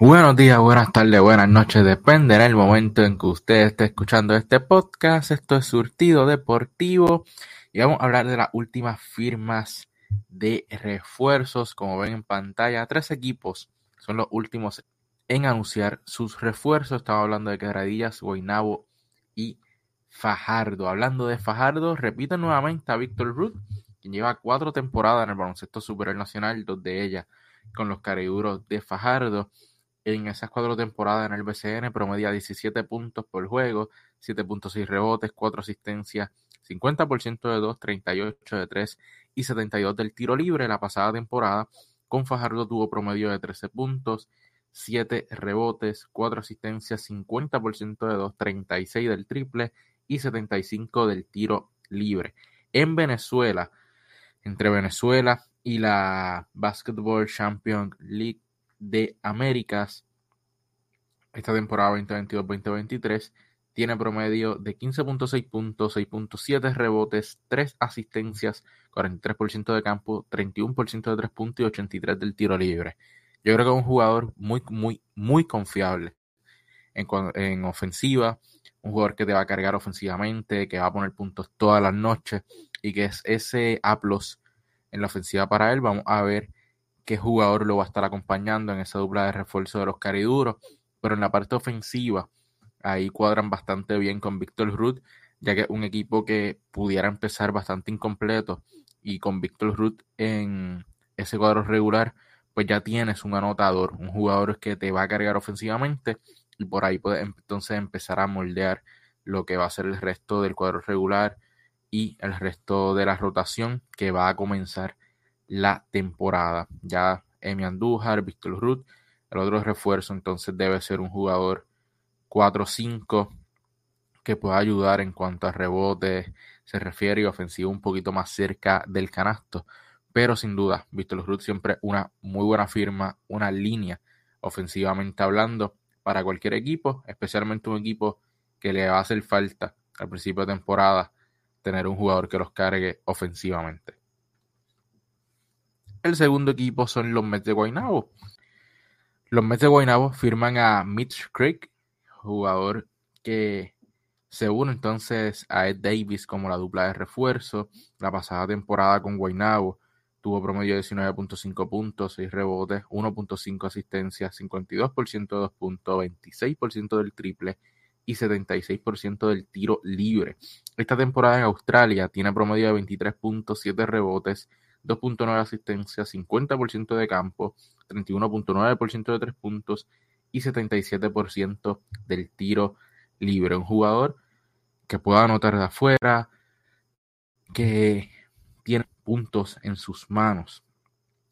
Buenos días, buenas tardes, buenas noches, depende del momento en que usted esté escuchando este podcast. Esto es Surtido Deportivo y vamos a hablar de las últimas firmas de refuerzos. Como ven en pantalla, tres equipos son los últimos en anunciar sus refuerzos. Estamos hablando de Quebradillas, Guaynabo y Fajardo. Hablando de Fajardo, repito nuevamente a Víctor Ruth, quien lleva cuatro temporadas en el baloncesto superior nacional, dos de ellas con los cariduros de Fajardo en esas cuatro temporadas en el BCN promedia 17 puntos por juego, 7.6 rebotes, 4 asistencias, 50% de 2, 38 de 3 y 72 del tiro libre. La pasada temporada con Fajardo tuvo promedio de 13 puntos, 7 rebotes, 4 asistencias, 50% de 2, 36 del triple y 75 del tiro libre. En Venezuela, entre Venezuela y la Basketball Champions League de Américas, esta temporada 2022-2023 tiene promedio de 15.6 puntos, 6.7 rebotes, 3 asistencias, 43% de campo, 31% de 3 puntos y 83 del tiro libre. Yo creo que es un jugador muy, muy, muy confiable en, en ofensiva, un jugador que te va a cargar ofensivamente, que va a poner puntos todas las noches y que es ese aplos en la ofensiva para él. Vamos a ver qué jugador lo va a estar acompañando en esa dupla de refuerzo de los cariduros. Pero en la parte ofensiva, ahí cuadran bastante bien con Víctor Ruth, ya que es un equipo que pudiera empezar bastante incompleto y con Víctor Ruth en ese cuadro regular, pues ya tienes un anotador, un jugador que te va a cargar ofensivamente y por ahí puedes entonces empezar a moldear lo que va a ser el resto del cuadro regular y el resto de la rotación que va a comenzar la temporada. Ya Emi Andújar, Víctor Ruth, el otro refuerzo entonces debe ser un jugador 4-5 que pueda ayudar en cuanto a rebote se refiere y ofensivo un poquito más cerca del canasto. Pero sin duda, Víctor Ruth siempre una muy buena firma, una línea ofensivamente hablando para cualquier equipo, especialmente un equipo que le va a hacer falta al principio de temporada tener un jugador que los cargue ofensivamente. El segundo equipo son los Mets de Guaynabo. Los Mets de Guaynabo firman a Mitch Creek, jugador que se une entonces a Ed Davis como la dupla de refuerzo. La pasada temporada con Guaynabo tuvo promedio de 19.5 puntos, 6 rebotes, 1.5 asistencias, 52% de 2 puntos, 26% del triple y 76% del tiro libre. Esta temporada en Australia tiene promedio de 23.7 rebotes, 2.9 asistencia, 50% de campo, 31.9% de tres puntos y 77% del tiro libre. Un jugador que pueda anotar de afuera, que tiene puntos en sus manos.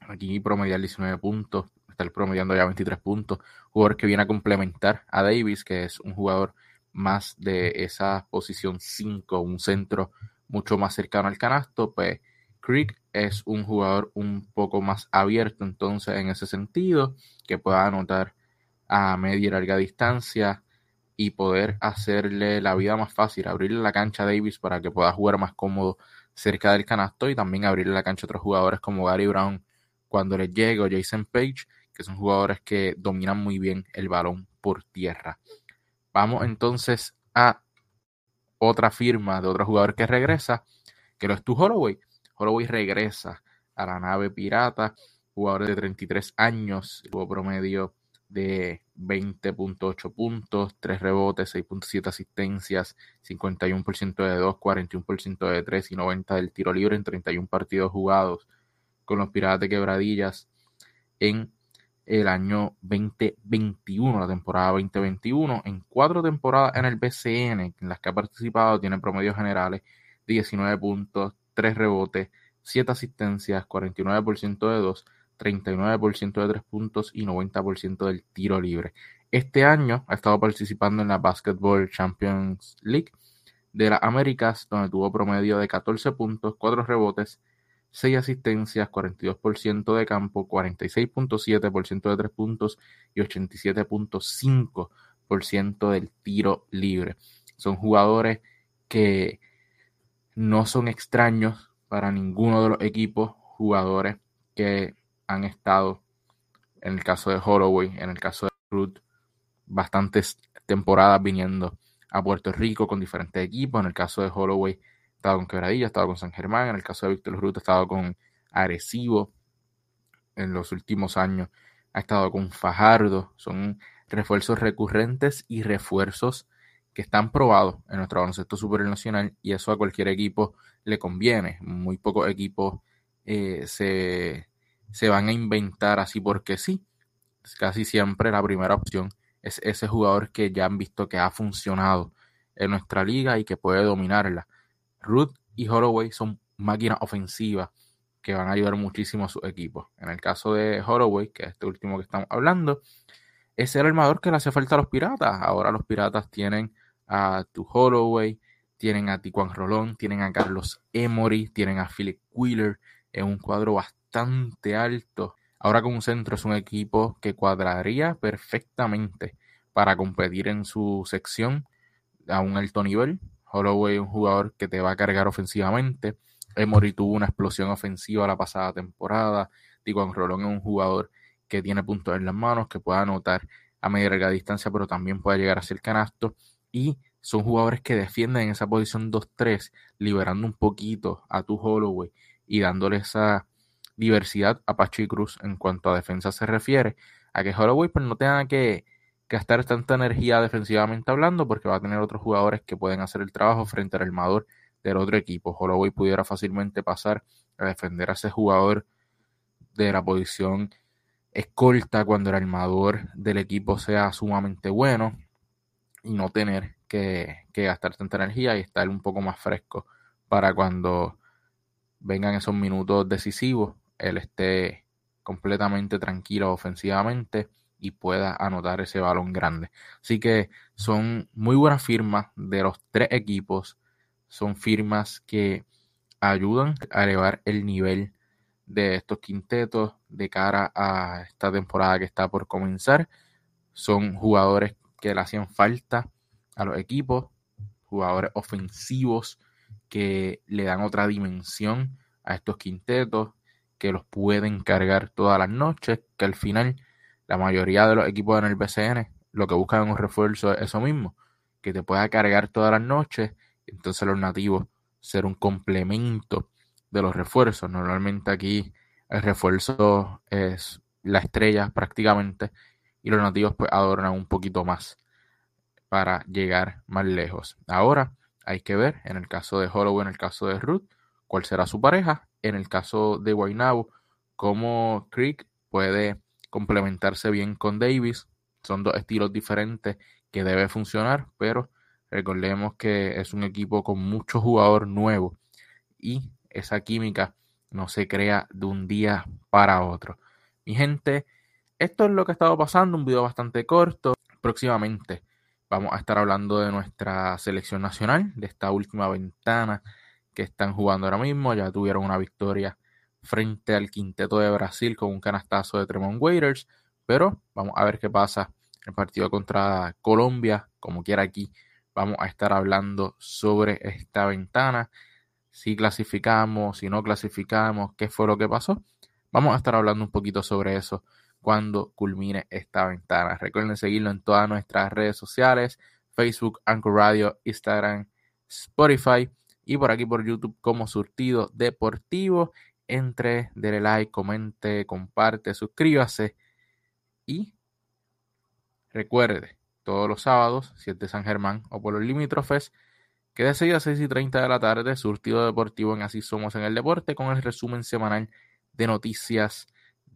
Aquí promediar 19 puntos, está promediando ya 23 puntos. Jugador que viene a complementar a Davis, que es un jugador más de esa posición 5, un centro mucho más cercano al canasto, pues Creek es un jugador un poco más abierto entonces en ese sentido, que pueda anotar a media y larga distancia y poder hacerle la vida más fácil, abrirle la cancha a Davis para que pueda jugar más cómodo cerca del canasto y también abrirle la cancha a otros jugadores como Gary Brown cuando les llegue o Jason Page, que son jugadores que dominan muy bien el balón por tierra. Vamos entonces a otra firma de otro jugador que regresa, que lo es tu Holloway. Holloway regresa a la nave pirata, jugador de 33 años, tuvo promedio de 20.8 puntos, 3 rebotes, 6.7 asistencias, 51% de 2, 41% de 3 y 90 del tiro libre en 31 partidos jugados con los Piratas de Quebradillas en el año 2021, la temporada 2021, en cuatro temporadas en el BCN en las que ha participado, tiene promedios generales de 19 puntos, 3 rebotes, 7 asistencias, 49% de 2, 39% de 3 puntos y 90% del tiro libre. Este año ha estado participando en la Basketball Champions League de las Américas, donde tuvo promedio de 14 puntos, 4 rebotes, 6 asistencias, 42% de campo, 46.7% de 3 puntos y 87.5% del tiro libre. Son jugadores que no son extraños para ninguno de los equipos jugadores que han estado en el caso de Holloway, en el caso Ruth bastantes temporadas viniendo a Puerto Rico con diferentes equipos. En el caso de Holloway, estaba con Quebradilla, estaba con San Germán. En el caso de Víctor Ruth, estaba con Arecibo. En los últimos años ha estado con Fajardo. Son refuerzos recurrentes y refuerzos que están probados en nuestro baloncesto superior nacional y eso a cualquier equipo le conviene. Muy pocos equipos eh, se, se van a inventar así porque sí. Casi siempre la primera opción es ese jugador que ya han visto que ha funcionado en nuestra liga y que puede dominarla. Ruth y Holloway son máquinas ofensivas que van a ayudar muchísimo a su equipo. En el caso de Holloway, que es este último que estamos hablando, es el armador que le hace falta a los piratas. Ahora los piratas tienen a Tu Holloway, tienen a Tijuan Rolón, tienen a Carlos Emory, tienen a Philip Wheeler en un cuadro bastante alto. Ahora con un centro es un equipo que cuadraría perfectamente para competir en su sección a un alto nivel. Holloway es un jugador que te va a cargar ofensivamente. Emory tuvo una explosión ofensiva la pasada temporada. Tijuan Rolón es un jugador que tiene puntos en las manos, que puede anotar a media larga distancia, pero también puede llegar hacia el canasto. Y son jugadores que defienden en esa posición 2-3, liberando un poquito a tu Holloway y dándole esa diversidad a Pachi Cruz en cuanto a defensa se refiere. A que Holloway pues, no tenga que gastar tanta energía defensivamente hablando, porque va a tener otros jugadores que pueden hacer el trabajo frente al armador del otro equipo. Holloway pudiera fácilmente pasar a defender a ese jugador de la posición escolta cuando el armador del equipo sea sumamente bueno y no tener que, gastar tanta energía y estar un poco más fresco para cuando vengan esos minutos decisivos, él esté completamente tranquilo ofensivamente y pueda anotar ese balón grande. Así que son muy buenas firmas de los tres equipos. Son firmas que ayudan a elevar el nivel de estos quintetos de cara a esta temporada que está por comenzar. Son jugadores que le hacían falta a los equipos, jugadores ofensivos que le dan otra dimensión a estos quintetos, que los pueden cargar todas las noches, que al final la mayoría de los equipos en el BCN lo que buscan en un refuerzo es eso mismo, que te pueda cargar todas las noches, entonces los nativos ser un complemento de los refuerzos. Normalmente aquí el refuerzo es la estrella prácticamente y los nativos pues adornan un poquito más para llegar más lejos. Ahora hay que ver en el caso de Holloway, en el caso de Ruth, cuál será su pareja. En el caso de Guaynabo, cómo Creek puede complementarse bien con Davis. Son dos estilos diferentes que debe funcionar, pero recordemos que es un equipo con mucho jugador nuevo y esa química no se crea de un día para otro. Mi gente, esto es lo que ha estado pasando, un video bastante corto. Próximamente vamos a estar hablando de nuestra selección nacional, de esta última ventana que están jugando ahora mismo. Ya tuvieron una victoria frente al quinteto de Brasil con un canastazo de Tremont Waiters, pero vamos a ver qué pasa el partido contra Colombia, como quiera aquí. Vamos a estar hablando sobre esta ventana, si clasificamos, si no clasificamos, qué fue lo que pasó. Vamos a estar hablando un poquito sobre eso cuando culmine esta ventana. Recuerden seguirlo en todas nuestras redes sociales, Facebook, Anchor Radio, Instagram, Spotify y por aquí por YouTube como Surtido Deportivo. Entre, dele like, comente, comparte, suscríbase y recuerde, todos los sábados, si es de San Germán o por los limítrofes, que de 6 a 6 y 30 de la tarde, Surtido Deportivo en Así Somos en el Deporte, con el resumen semanal de noticias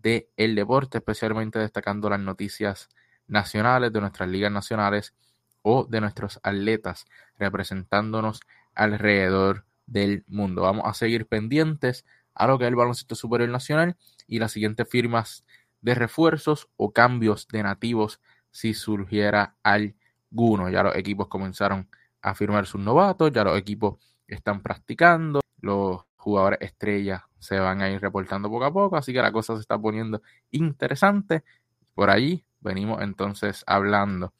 del el deporte, especialmente destacando las noticias nacionales de nuestras ligas nacionales o de nuestros atletas representándonos alrededor del mundo. Vamos a seguir pendientes a lo que es el baloncesto superior nacional y las siguientes firmas de refuerzos o cambios de nativos si surgiera alguno. Ya los equipos comenzaron a firmar sus novatos, ya los equipos están practicando, los jugadores estrellas se van a ir reportando poco a poco, así que la cosa se está poniendo interesante. Por allí venimos entonces hablando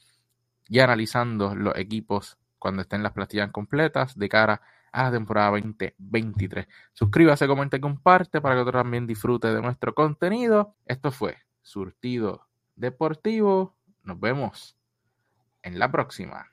y analizando los equipos cuando estén las plantillas completas de cara a la temporada 2023. Suscríbase, comente, comparte para que otro también disfrute de nuestro contenido. Esto fue Surtido Deportivo. nos vemos en la próxima.